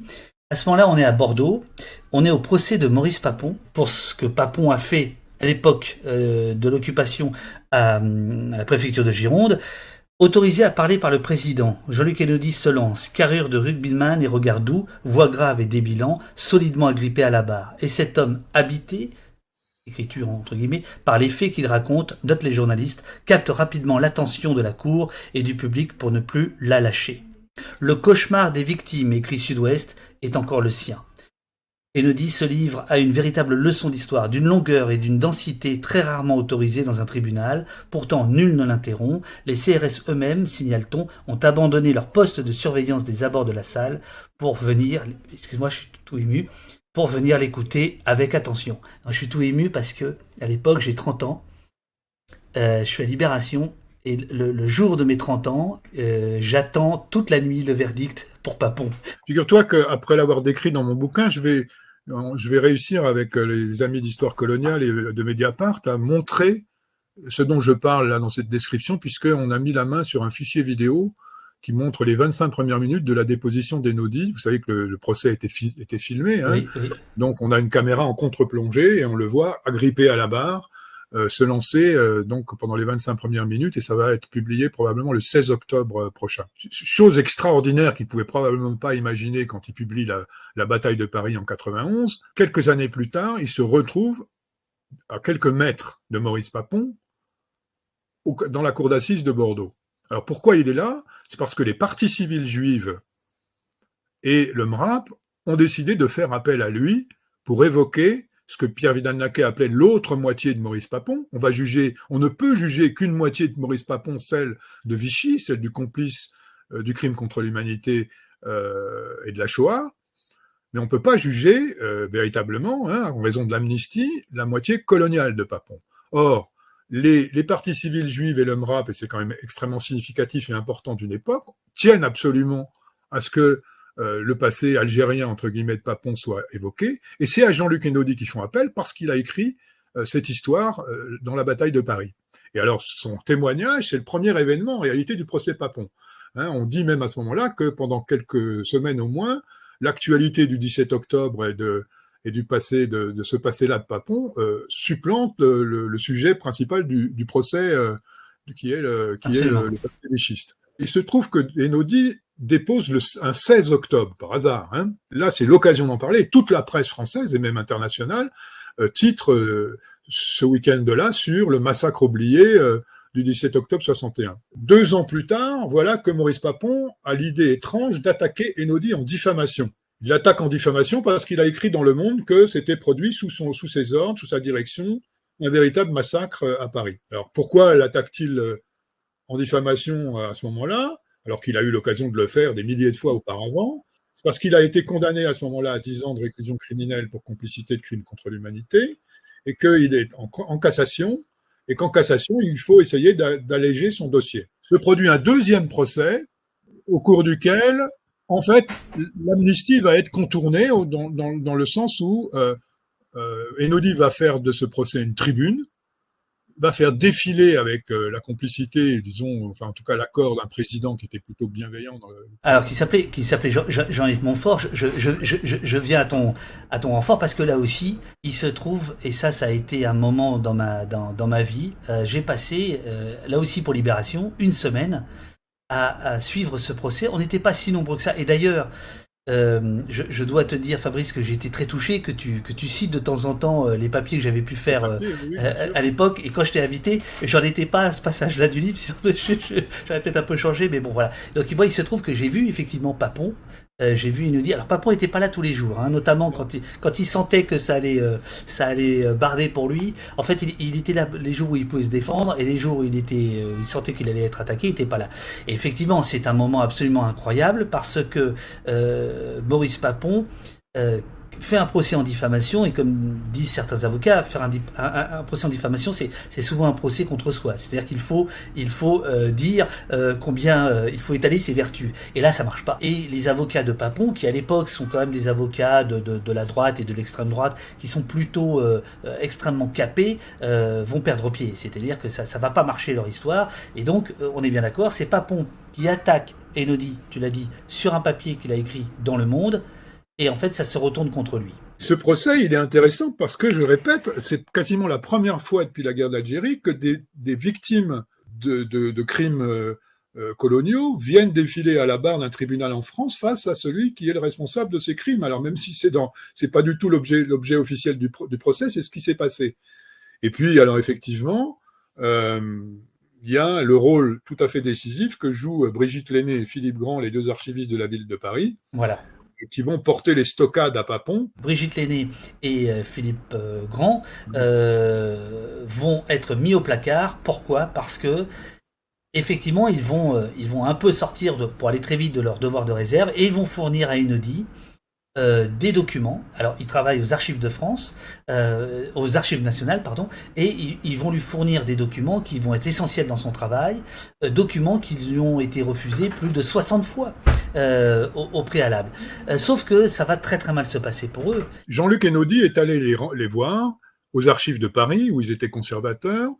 À ce moment-là, on est à Bordeaux, on est au procès de Maurice Papon pour ce que Papon a fait à l'époque euh, de l'occupation à, la préfecture de Gironde. Autorisé à parler par le président, Jean-Luc Kennedy se lance, carrure de rugbyman et regard doux, voix grave et débilant, solidement agrippé à la barre. Et cet homme habité, écriture entre guillemets, par les faits qu'il raconte, notent les journalistes, capte rapidement l'attention de la cour et du public pour ne plus la lâcher. Le cauchemar des victimes, écrit Sud-Ouest, est encore le sien. Kennedy se livre à une véritable leçon d'histoire, d'une longueur et d'une densité très rarement autorisées dans un tribunal. Pourtant, nul ne l'interrompt. Les CRS eux-mêmes, signale-t-on, ont abandonné leur poste de surveillance des abords de la salle pour venir, excuse-moi, je suis tout ému, pour venir l'écouter avec attention. je suis tout ému parce que, à l'époque, j'ai 30 ans, euh, je suis à Libération, et le, jour de mes 30 ans, euh, j'attends toute la nuit le verdict pour Papon. Figure-toi qu'après l'avoir décrit dans mon bouquin, je vais je vais réussir avec euh, les amis d'histoire coloniale et de Mediapart à montrer ce dont je parle là dans cette description, puisqu'on a mis la main sur un fichier vidéo qui montre les 25 premières minutes de la déposition d'Enodi. Vous savez que le, procès était, était filmé, hein donc on a une caméra en contre-plongée et on le voit agrippé à la barre euh, se lancer euh, donc pendant les 25 premières minutes et ça va être publié probablement le 16 octobre euh, prochain. Chose extraordinaire qu'il pouvait probablement pas imaginer quand il publie la, la, bataille de Paris en 91. Quelques années plus tard, il se retrouve à quelques mètres de Maurice Papon dans la cour d'assises de Bordeaux. Alors pourquoi il est là? C'est parce que les partis civils juives et le MRAP ont décidé de faire appel à lui pour évoquer ce que Pierre Vidal-Naquet appelait l'autre moitié de Maurice Papon. On va juger, on ne peut juger qu'une moitié de Maurice Papon, celle de Vichy, celle du complice euh, du crime contre l'humanité euh, et de la Shoah, mais on ne peut pas juger euh, véritablement, hein, en raison de l'amnistie, la moitié coloniale de Papon. Or, les, les partis juifs et le MRAP, et c'est quand même extrêmement significatif et important d'une époque, tiennent absolument à ce que euh, le passé algérien, entre guillemets, de Papon soit évoqué. Et c'est à Jean-Luc Enaudi qui font appel parce qu'il a écrit euh, cette histoire euh, dans la bataille de Paris. Et alors, son témoignage, c'est le premier événement en réalité du procès Papon. Hein, on dit même à ce moment-là que pendant quelques semaines au moins, l'actualité du 17 octobre et, de, et du passé de, ce passé-là de Papon supplante le, sujet principal du, procès qui est le, qui est le, passé des schistes. Il se trouve que Enaudi dépose le, un 16 octobre, par hasard. Hein. Là, c'est l'occasion d'en parler. Toute la presse française et même internationale euh, titre euh, ce week-end-là sur le massacre oublié euh, du 17 octobre 61. Deux ans plus tard, voilà que Maurice Papon a l'idée étrange d'attaquer Enodi en diffamation. Il attaque en diffamation parce qu'il a écrit dans Le Monde que c'était produit sous, son, sous ses ordres, sous sa direction, un véritable massacre à Paris. Alors pourquoi l'attaque-t-il en diffamation à ce moment-là? Alors qu'il a eu l'occasion de le faire des milliers de fois auparavant. C'est parce qu'il a été condamné à ce moment-là à 10 ans de réclusion criminelle pour complicité de crimes contre l'humanité, et qu'il est en, cassation, et qu'en cassation, il faut essayer d'alléger son dossier. Se produit un deuxième procès, au cours duquel, en fait, l'amnistie va être contournée dans, le sens où euh, Enodi va faire de ce procès une tribune, va faire défiler avec euh, la complicité, disons, enfin en tout cas l'accord d'un président qui était plutôt bienveillant. Alors qui s'appelait qui s'appelait Jean-Yves Montfort. Je, viens à ton à ton renfort parce que là aussi, il se trouve et ça, ça a été un moment dans ma dans, dans ma vie. Euh, j'ai passé euh, là aussi pour Libération une semaine à suivre ce procès. On n'était pas si nombreux que ça. Et d'ailleurs, euh, je, je, dois te dire, Fabrice, que j'ai été très touché que tu, que tu cites de temps en temps euh, les papiers que j'avais pu faire euh, à, l'époque. Et quand je t'ai invité, j'en étais pas à ce passage-là du livre. J'aurais peut-être un peu changé, mais bon, voilà. Donc, moi, il se trouve que j'ai vu effectivement Papon euh, j'ai vu, il nous dit, alors Papon n'était pas là tous les jours, hein, notamment quand il, quand il sentait que ça allait, euh, ça allait euh, barder pour lui. En fait, il, il, était là les jours où il pouvait se défendre et les jours où il était, il sentait qu'il allait être attaqué, il n'était pas là. Et effectivement, c'est un moment absolument incroyable parce que Boris Papon fait un procès en diffamation, et comme disent certains avocats, faire un, procès en diffamation, c'est souvent un procès contre soi. C'est-à-dire qu'il faut, il faut euh, dire euh, combien euh, il faut étaler ses vertus. Et là, ça marche pas. Et les avocats de Papon, qui à l'époque sont quand même des avocats de, de, la droite et de l'extrême droite, qui sont plutôt extrêmement capés, vont perdre pied. C'est-à-dire que ça, ça va pas marcher leur histoire. Et donc, on est bien d'accord, c'est Papon qui attaque Enodi, tu l'as dit, sur un papier qu'il a écrit dans Le Monde et en fait, ça se retourne contre lui. Ce procès, il est intéressant parce que, je répète, c'est quasiment la première fois depuis la guerre d'Algérie que des, victimes de, crimes euh, euh, coloniaux viennent défiler à la barre d'un tribunal en France face à celui qui est le responsable de ces crimes. Alors même si c'est dans, c'est pas du tout l'objet, l'objet officiel du, procès, c'est ce qui s'est passé. Et puis, alors effectivement, euh, il y a le rôle tout à fait décisif que jouent Brigitte Lenné et Philippe Grand, les deux archivistes de la ville de Paris. Voilà qui vont porter les stockades à Papon. Brigitte Lenné et euh, Philippe euh, Grand euh, vont être mis au placard. Pourquoi? Parce que effectivement, ils vont, un peu sortir pour aller très vite de leur devoir de réserve et ils vont fournir à Enodi euh, des documents. Alors, il travaille aux archives de France, euh, aux archives nationales, pardon, et ils, vont lui fournir des documents qui vont être essentiels dans son travail, euh, documents qui lui ont été refusés plus de 60 fois au, préalable. sauf que ça va très très mal se passer pour eux. Jean-Luc Enodi est allé les, voir aux archives de Paris, où ils étaient conservateurs,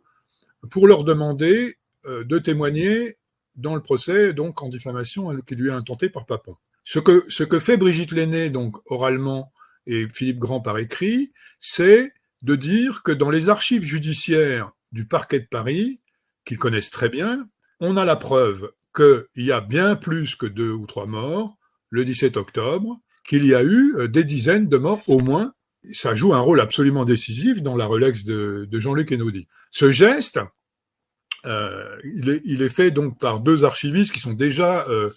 pour leur demander de témoigner dans le procès, donc en diffamation, qui lui est intenté par Papon. Ce que, fait Brigitte Lenné, donc oralement, et Philippe Grand par écrit, c'est de dire que dans les archives judiciaires du parquet de Paris, qu'ils connaissent très bien, on a la preuve qu'il y a bien plus que deux ou trois morts le 17 octobre, qu'il y a eu euh, des dizaines de morts au moins. Ça joue un rôle absolument décisif dans la relaxe de, Jean-Luc Enaudi. Ce geste, euh, il, est, fait donc par deux archivistes qui sont déjà euh,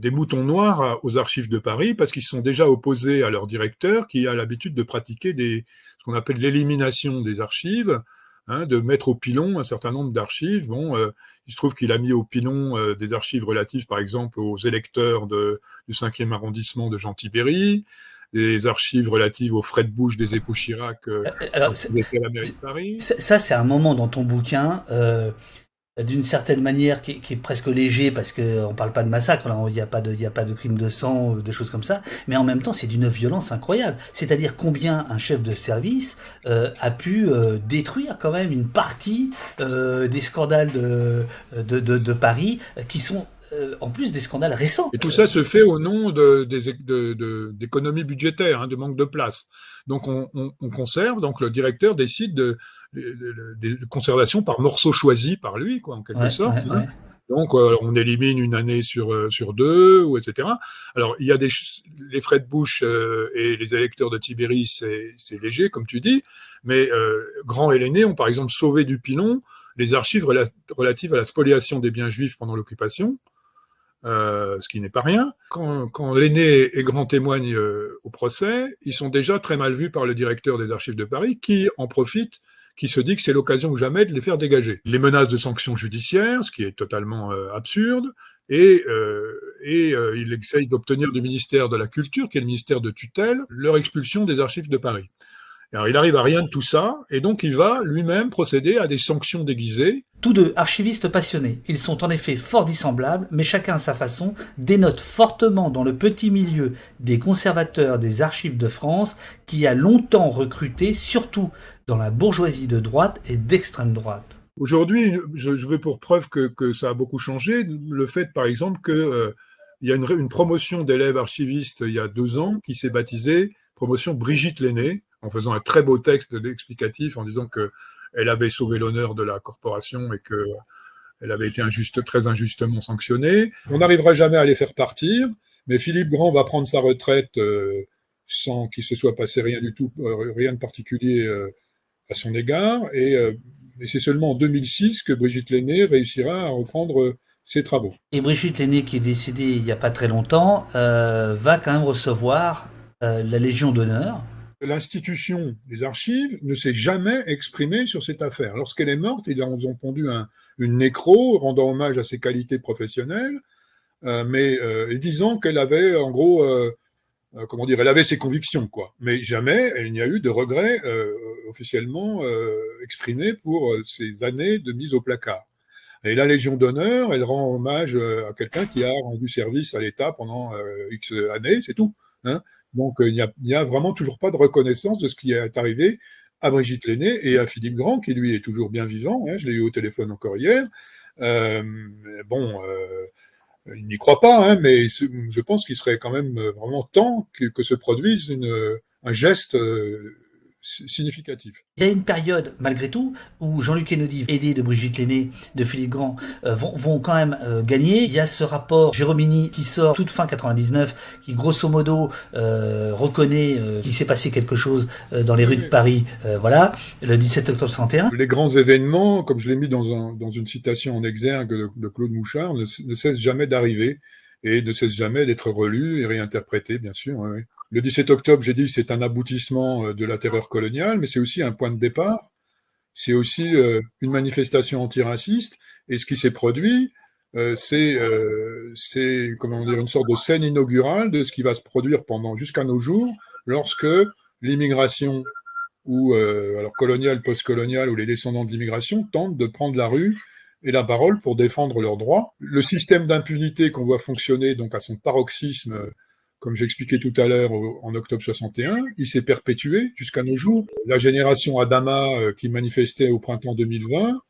des moutons noirs aux archives de Paris parce qu'ils se sont déjà opposés à leur directeur qui a l'habitude de pratiquer des, ce qu'on appelle l'élimination des archives, hein, de mettre au pilon un certain nombre d'archives. Bon, euh, il se trouve qu'il a mis au pilon euh, des archives relatives, par exemple, aux électeurs de, du 5e arrondissement de Jean Tibéry, des archives relatives aux frais de bouche des époux Chirac Alors, Paris. Ça, c'est un moment dans ton bouquin d'une certaine manière qui, est presque léger parce qu'on parle pas de massacre, il n'y a pas de, il a pas de crime de sang, des choses comme ça, mais en même temps c'est d'une violence incroyable. C'est-à-dire combien un chef de service euh, a pu euh, détruire quand même une partie euh, des scandales de, de, de, Paris qui sont en plus des scandales récents. Et tout ça se fait au nom d'économies de, budgétaires, hein, de manque de place. Donc on, on, on, conserve, donc le directeur décide de, des conservations par morceaux choisis par lui, quoi, en quelque sorte. Hein. Donc, euh, on élimine une année sur, euh, sur deux, ou etc. Alors, il y a des, les frais de bouche euh, et les électeurs de Tibéri, c'est léger, comme tu dis, mais Grand et l'aîné ont par exemple sauvé du pilon les archives relatives à la spoliation des biens juifs pendant l'occupation, ce qui n'est pas rien. Quand, quand l'aîné et Grand témoignent au procès, ils sont déjà très mal vus par le directeur des archives de Paris, qui en profite qui se dit que c'est l'occasion ou jamais de les faire dégager. Les menaces de sanctions judiciaires, ce qui est totalement euh, absurde, et, euh, et euh, il essaye d'obtenir du ministère de la Culture, qui est le ministère de tutelle, leur expulsion des archives de Paris. Alors il arrive à rien de tout ça, et donc il va lui-même procéder à des sanctions déguisées Tous deux archivistes passionnés, ils sont en effet fort dissemblables, mais chacun à sa façon dénote fortement dans le petit milieu des conservateurs des archives de France qui a longtemps recruté, surtout dans la bourgeoisie de droite et d'extrême droite. Aujourd'hui, je, veux pour preuve que, ça a beaucoup changé, le fait par exemple qu'il euh, y a une, promotion d'élèves archivistes il y a deux ans qui s'est baptisée promotion Brigitte Lenné, en faisant un très beau texte explicatif en disant qu'elle avait sauvé l'honneur de la corporation et qu'elle avait été très injustement sanctionnée. On n'arrivera jamais à les faire partir, mais Philippe Grand va prendre sa retraite euh, sans qu'il se soit passé rien du tout, euh, rien de particulier à son égard, et et c'est seulement en 2006 que Brigitte Lenné réussira à reprendre ses travaux. Et Brigitte Lenné, qui est décédée il n'y a pas très longtemps, euh, va quand même recevoir euh, la Légion d'honneur. L'institution des archives ne s'est jamais exprimée sur cette affaire. Lorsqu'elle est morte, ils ont pondu un, une nécro rendant hommage à ses qualités professionnelles, euh, mais disant qu'elle avait en gros euh, comment dire, elle avait ses convictions, quoi. Mais jamais il n'y a eu de regret euh, officiellement euh, exprimé pour ces années de mise au placard. Et la Légion d'honneur, elle rend hommage à quelqu'un qui a rendu service à l'État pendant X années, c'est tout. Hein Donc il n'y a, a, vraiment toujours pas de reconnaissance de ce qui est arrivé à Brigitte Lenné et à Philippe Grand, qui lui est toujours bien vivant. Hein, je l'ai eu au téléphone encore hier. bon, il n'y croit pas, hein, mais je pense qu'il serait quand même euh, vraiment temps que, se produise un geste euh, significatif. Il y a une période, malgré tout, où Jean-Luc Kennedy, aidé de Brigitte Lenné, de Philippe Grand, euh, vont, quand même gagner. Il y a ce rapport Jérômini qui sort toute fin 99, qui grosso modo reconnaît qu'il s'est passé quelque chose dans les rues de Paris, voilà, le 17 octobre 61. Les grands événements, comme je l'ai mis dans, dans, une citation en exergue de, Claude Mouchard, ne, cessent jamais d'arriver et ne cessent jamais d'être relus et réinterprétés, bien sûr. Oui. Le 17 octobre, j'ai dit, c'est un aboutissement euh, de la terreur coloniale, mais c'est aussi un point de départ. C'est aussi euh, une manifestation antiraciste. Et ce qui s'est produit, euh, c'est, comment dire, une sorte de scène inaugurale de ce qui va se produire pendant jusqu'à nos jours, lorsque l'immigration ou alors coloniale, postcoloniale ou les descendants de l'immigration tentent de prendre la rue et la parole pour défendre leurs droits. Le système d'impunité qu'on voit fonctionner donc à son paroxysme comme j'expliquais tout à l'heure en octobre 61, il s'est perpétué jusqu'à nos jours. La génération Adama euh, qui manifestait au printemps 2020,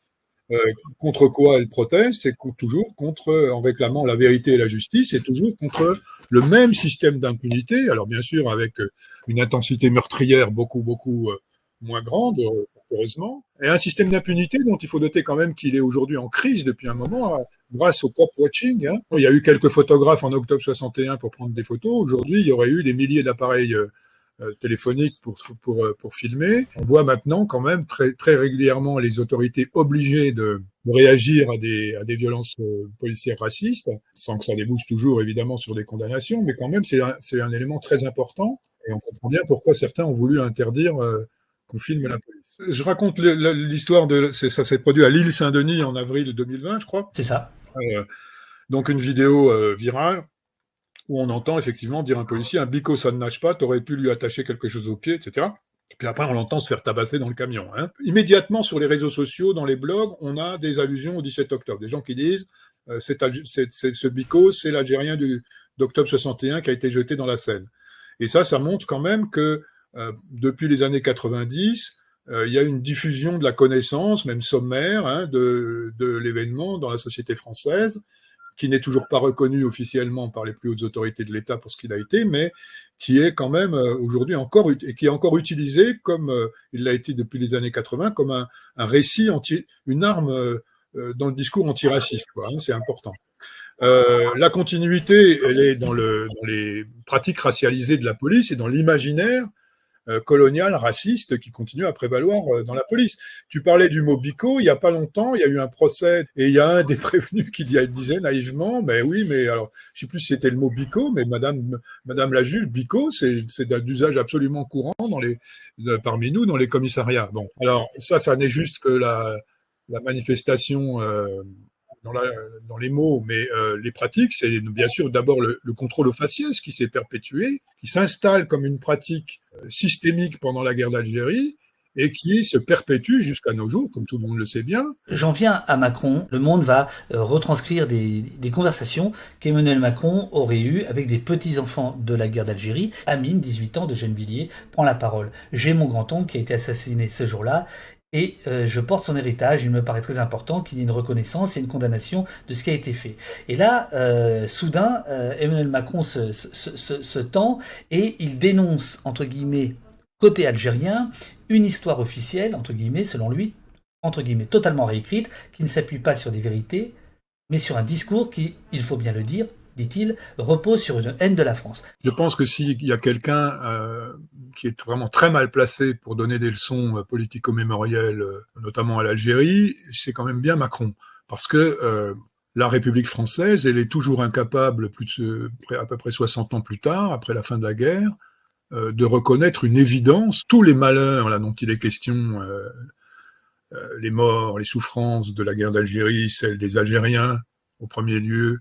euh, contre quoi elle proteste C'est toujours contre, en réclamant la vérité et la justice, c'est toujours contre le même système d'impunité. Alors bien sûr avec euh, une intensité meurtrière beaucoup beaucoup moins grande, heureusement, et un système d'impunité dont il faut noter quand même qu'il est aujourd'hui en crise depuis un moment, hein, grâce au cop watching. Hein. Il y a eu quelques photographes en octobre 61 pour prendre des photos. Aujourd'hui, il y aurait eu des milliers d'appareils euh, euh, téléphoniques pour, pour, euh, pour filmer. On voit maintenant quand même très, très régulièrement les autorités obligées de, réagir à des, à des violences policières racistes, sans que ça débouche toujours évidemment sur des condamnations, mais quand même c'est un, un élément très important. Et on comprend bien pourquoi certains ont voulu interdire qu'on filme la police. Je raconte l'histoire de ça s'est produit à l'île Saint-Denis en avril 2020, je crois. C'est ça. Euh, donc une vidéo euh, virale où on entend effectivement dire un policier un bico ça ne nage pas, t'aurais pu lui attacher quelque chose au pied, etc. Puis après, on l'entend se faire tabasser dans le camion. Hein. Immédiatement, sur les réseaux sociaux, dans les blogs, on a des allusions au 17 octobre. Des gens qui disent euh, c'est, ce bico, c'est l'Algérien d'octobre 61 qui a été jeté dans la Seine. Et ça, ça montre quand même que depuis les années 90, euh, il y a une diffusion de la connaissance, même sommaire, hein, de, l'événement dans la société française, qui n'est toujours pas reconnu officiellement par les plus hautes autorités de l'État pour ce qu'il a été, mais qui est quand même euh, aujourd'hui encore et qui est encore utilisé comme il l'a été depuis les années 80 comme un, récit anti, une arme dans le discours antiraciste. Hein, c'est important. la continuité, elle est dans, le, dans les pratiques racialisées de la police et dans l'imaginaire euh, colonial, raciste qui continue à prévaloir euh, dans la police. Tu parlais du mot bico, il n'y a pas longtemps, il y a eu un procès et il y a un des prévenus qui disait naïvement, mais oui, mais alors, je sais plus si c'était le mot bico, mais madame, madame la juge, bico, c'est d'usage absolument courant dans les, parmi nous dans les commissariats. Bon, alors ça, ça n'est juste que la, la manifestation euh, dans, les mots, mais euh, les pratiques, c'est bien sûr d'abord le, contrôle au faciès qui s'est perpétué, qui s'installe comme une pratique euh, systémique pendant la guerre d'Algérie, et qui se perpétue jusqu'à nos jours, comme tout le monde le sait bien. J'en viens à Macron. Le Monde va euh, retranscrire des, conversations qu'Emmanuel Macron aurait eues avec des petits-enfants de la guerre d'Algérie. Amine, 18 ans, de Gennevilliers, prend la parole. J'ai mon grand-oncle qui a été assassiné ce jour-là et euh, je porte son héritage. Il me paraît très important qu'il y ait une reconnaissance et une condamnation de ce qui a été fait. Et là, euh, soudain, euh, Emmanuel Macron se, tend et il dénonce, entre guillemets, côté algérien, une histoire officielle, entre guillemets, selon lui, entre guillemets, totalement réécrite, qui ne s'appuie pas sur des vérités, mais sur un discours qui, il faut bien le dire, dit-il, repose sur une haine de la France. Je pense que s'il y a quelqu'un euh, qui est vraiment très mal placé pour donner des leçons euh, politico-mémorielles, euh, notamment à l'Algérie, c'est quand même bien Macron. Parce que la République française, elle est toujours incapable, à peu près 60 ans plus tard, après la fin de la guerre, de reconnaître une évidence. Tous les malheurs là, dont il est question, les morts, les souffrances de la guerre d'Algérie, celles des Algériens au premier lieu,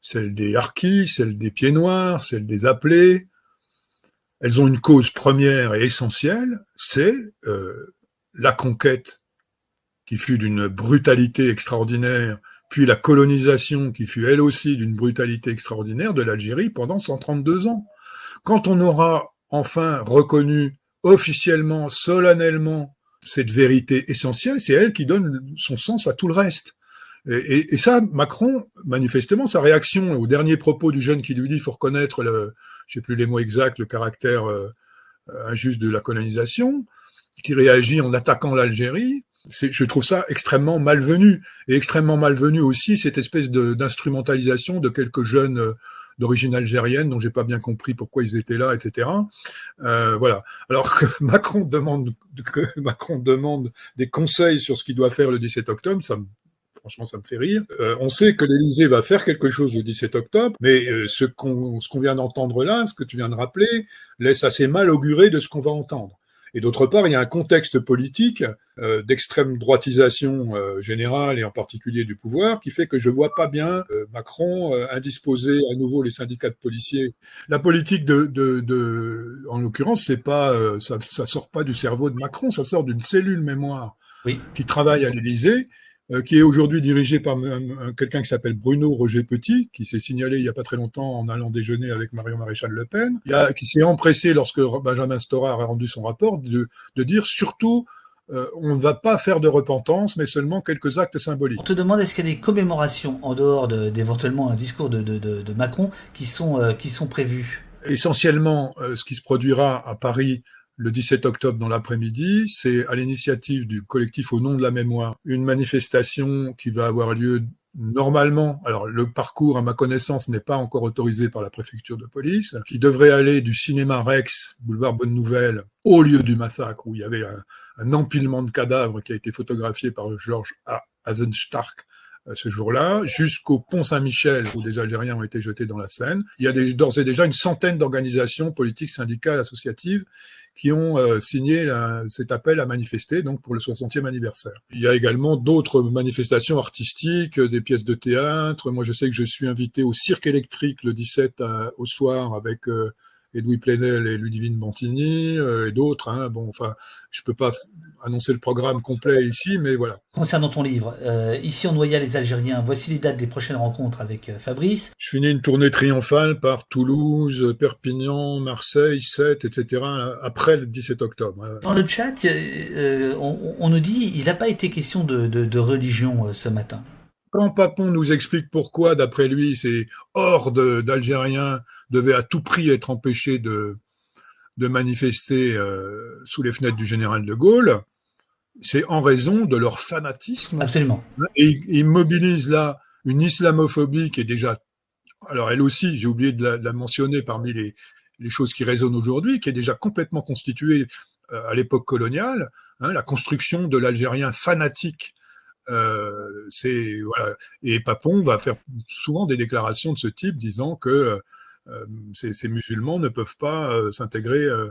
celle des harkis, celle des pieds noirs, celle des appelés. Elles ont une cause première et essentielle, c'est euh, la conquête qui fut d'une brutalité extraordinaire, puis la colonisation qui fut elle aussi d'une brutalité extraordinaire de l'Algérie pendant 132 ans. Quand on aura enfin reconnu officiellement, solennellement, cette vérité essentielle, c'est elle qui donne son sens à tout le reste. Et, et, et, ça, Macron, manifestement, sa réaction au dernier propos du jeune qui lui dit il faut reconnaître, le, je sais plus les mots exacts, le caractère euh, injuste de la colonisation, qui réagit en attaquant l'Algérie, je trouve ça extrêmement malvenu. Et extrêmement malvenu aussi cette espèce d'instrumentalisation de, de, quelques jeunes euh, d'origine algérienne dont j'ai pas bien compris pourquoi ils étaient là, etc. Euh, voilà. Alors que Macron demande que Macron demande des conseils sur ce qu'il doit faire le 17 octobre, ça me franchement ça me fait rire. Euh, on sait que l'Élysée va faire quelque chose le 17 octobre, mais euh, ce qu'on vient d'entendre là, ce que tu viens de rappeler, laisse assez mal augurer de ce qu'on va entendre. Et d'autre part, il y a un contexte politique euh, d'extrême droitisation euh, générale et en particulier du pouvoir qui fait que je vois pas bien euh, Macron indisposer à nouveau les syndicats de policiers. La politique de, de, de en l'occurrence, c'est pas ça, ça sort pas du cerveau de Macron, ça sort d'une cellule mémoire oui. qui travaille à l'Élysée qui est aujourd'hui dirigé par quelqu'un qui s'appelle Bruno Roger Petit, qui s'est signalé il n'y a pas très longtemps en allant déjeuner avec Marion Maréchal Le Pen, qui s'est empressé lorsque Benjamin Stora a rendu son rapport de, de dire surtout euh, on ne va pas faire de repentance, mais seulement quelques actes symboliques. On te demande est-ce qu'il y a des commémorations en dehors d'éventuellement un discours de, de, de, de, Macron qui sont, euh, qui sont prévues? Essentiellement, euh, ce qui se produira à Paris le 17 octobre dans l'après-midi. C'est à l'initiative du collectif Au nom de la mémoire, une manifestation qui va avoir lieu normalement, alors le parcours à ma connaissance n'est pas encore autorisé par la préfecture de police, qui devrait aller du cinéma Rex, boulevard Bonne Nouvelle, au lieu du massacre où il y avait un, empilement de cadavres qui a été photographié par Georges Hazenstark ce jour-là, jusqu'au pont Saint-Michel où des Algériens ont été jetés dans la Seine. Il y a d'ores et déjà une centaine d'organisations politiques, syndicales, associatives qui ont euh, signé la, cet appel à manifester donc pour le 60e anniversaire. Il y a également d'autres manifestations artistiques, des pièces de théâtre. Moi, je sais que je suis invité au Cirque électrique le 17 à, au soir avec euh, Edoui Plenel et Ludivine Bantigny euh, et d'autres. Hein. Bon, enfin, je peux pas annoncer le programme complet ici, mais voilà. Concernant ton livre, euh, ici on noya les Algériens. Voici les dates des prochaines rencontres avec euh, Fabrice. Je finis une tournée triomphale par Toulouse, Perpignan, Marseille, Sète, etc. Après le 17 octobre. Dans le chat, on, on, nous dit il n'a pas été question de, de, de religion ce matin. Quand Papon nous explique pourquoi, d'après lui, ces hordes d'Algériens devaient à tout prix être empêchés de, de manifester euh, sous les fenêtres du général de Gaulle, c'est en raison de leur fanatisme. Absolument. Et ils mobilisent là une islamophobie qui est déjà, alors elle aussi, j'ai oublié de la, de la, mentionner parmi les, les choses qui résonnent aujourd'hui, qui est déjà complètement constituée euh, à l'époque coloniale, hein, la construction de l'Algérien fanatique euh, c'est voilà. Et Papon va faire souvent des déclarations de ce type, disant que ces, ces, musulmans ne peuvent pas euh, s'intégrer. Euh,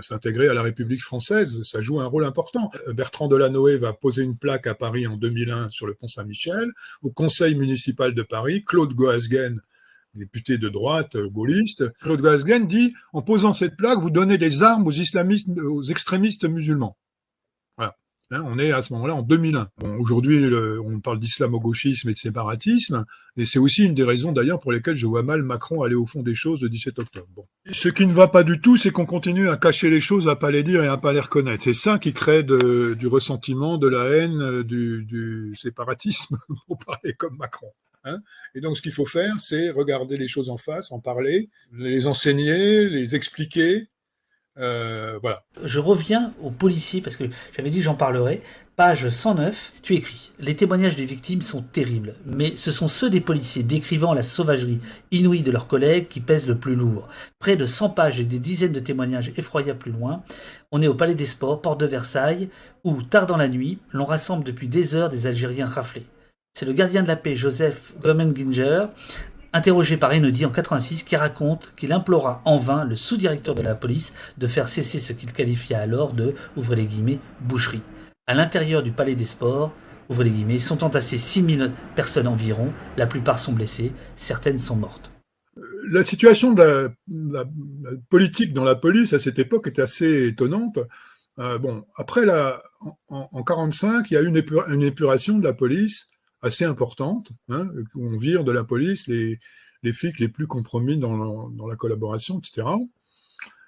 s'intégrer à la République française, ça joue un rôle important. Bertrand Delanoë va poser une plaque à Paris en 2001 sur le pont Saint-Michel. Au Conseil municipal de Paris, Claude Goasguen, député de droite gaulliste, Claude Goasguen dit en posant cette plaque, vous donnez des armes aux islamistes, aux extrémistes musulmans. Hein, on est à ce moment-là en 2001. Aujourd'hui, on parle d'islamo-gauchisme et de séparatisme, et c'est aussi une des raisons d'ailleurs pour lesquelles je vois mal Macron aller au fond des choses le 17 octobre. Bon. Ce qui ne va pas du tout, c'est qu'on continue à cacher les choses, à pas les dire et à pas les reconnaître. C'est ça qui crée du ressentiment, de la haine, du, séparatisme, pour parler comme Macron. Hein. et donc, ce qu'il faut faire, c'est regarder les choses en face, en parler, les enseigner, les expliquer, euh, voilà. Je reviens aux policiers parce que j'avais dit j'en parlerai. Page 109, tu écris Les témoignages des victimes sont terribles, mais ce sont ceux des policiers décrivant la sauvagerie inouïe de leurs collègues qui pèsent le plus lourd. Près de 100 pages et des dizaines de témoignages effroyables plus loin, on est au Palais des Sports, porte de Versailles, où, tard dans la nuit, l'on rassemble depuis des heures des Algériens raflés. C'est le gardien de la paix Joseph Gomenginger, interrogé par Enodi en 86, qui raconte qu'il implora en vain le sous-directeur de la police de faire cesser ce qu'il qualifia alors de, boucherie. À l'intérieur du palais des sports, sont entassées 6000 personnes environ, la plupart sont blessées, certaines sont mortes. Euh, la situation de la, politique dans la police à cette époque était assez étonnante. Euh, bon, après, la, en, 1945, il y a eu une épuration de la police assez importante, hein, où on vire de la police les, les flics les plus compromis dans la, collaboration, etc.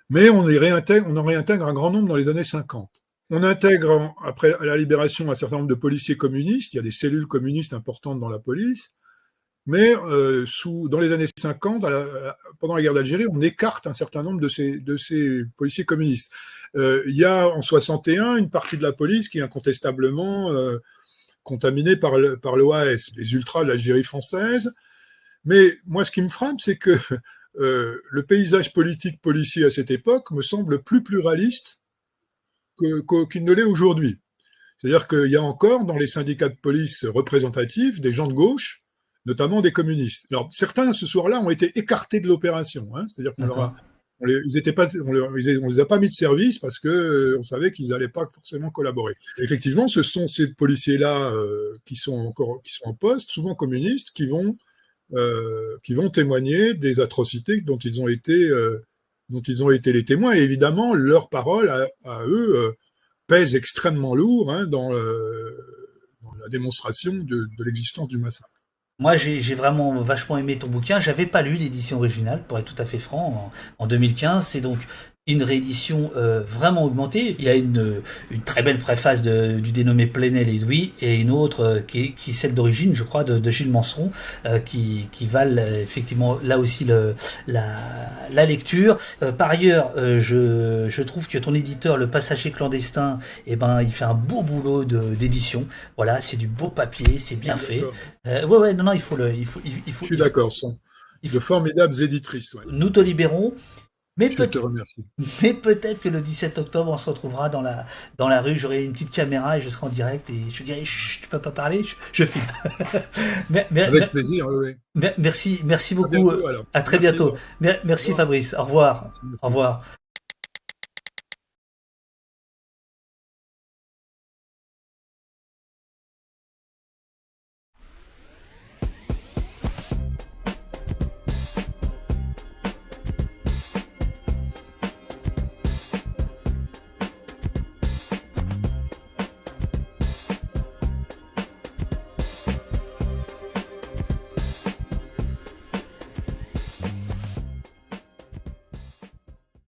Mais on, y réintègre, on en réintègre un grand nombre dans les années 50. On intègre, après la libération, un certain nombre de policiers communistes. Il y a des cellules communistes importantes dans la police. Mais euh, sous, dans les années 50, pendant la guerre d'Algérie, on écarte un certain nombre de ces, de ces policiers communistes. Euh, il y a en 61 une partie de la police qui incontestablement euh, contaminés par l'OAS, les ultras de l'Algérie française. Mais moi, ce qui me frappe, c'est que euh, le paysage politique policier à cette époque me semble plus pluraliste qu'il ne l'est aujourd'hui. C'est-à-dire qu'il y a encore dans les syndicats de police représentatifs des gens de gauche, notamment des communistes. Alors certains ce soir-là ont été écartés de l'opération, hein. c'est-à-dire qu'on leur a on les, ils étaient pas, on, les, a pas mis de service parce que euh, on savait qu'ils n'allaient pas forcément collaborer. effectivement, ce sont ces policiers-là euh, qui sont encore, qui sont en poste, souvent communistes, qui vont, euh, qui vont témoigner des atrocités dont ils ont été, dont ils ont été les témoins. Et évidemment, leur parole à, eux pèse extrêmement lourd hein, dans, la démonstration de l'existence du massacre. Moi, j'ai vraiment vachement aimé ton bouquin. J'avais pas lu l'édition originale, pour être tout à fait franc, en, en 2015. C'est donc une réédition euh, vraiment augmentée. Il y a une, une très belle préface de, du dénommé Plenel et Louis et une autre euh, qui, est, qui celle d'origine, je crois, de, de Gilles euh, qui, qui valent effectivement là aussi le, la, la lecture. par ailleurs, je, je trouve que ton éditeur, Le Passager clandestin, eh ben, il fait un beau boulot d'édition. Voilà, c'est du beau papier, c'est bien fait. ouais, ouais, non, non, il faut le, il faut, il, faut. Je suis d'accord, sont de formidables éditrices. Ouais. Nous te libérons. Mais je te remercie. Mais peut-être que le 17 octobre, on se retrouvera dans la, dans la rue, j'aurai une petite caméra et je serai en direct et je dirai, tu peux pas parler, je, filme. Avec plaisir, oui. Merci, merci beaucoup. À, très bientôt. Merci Fabrice. Au revoir. Au revoir.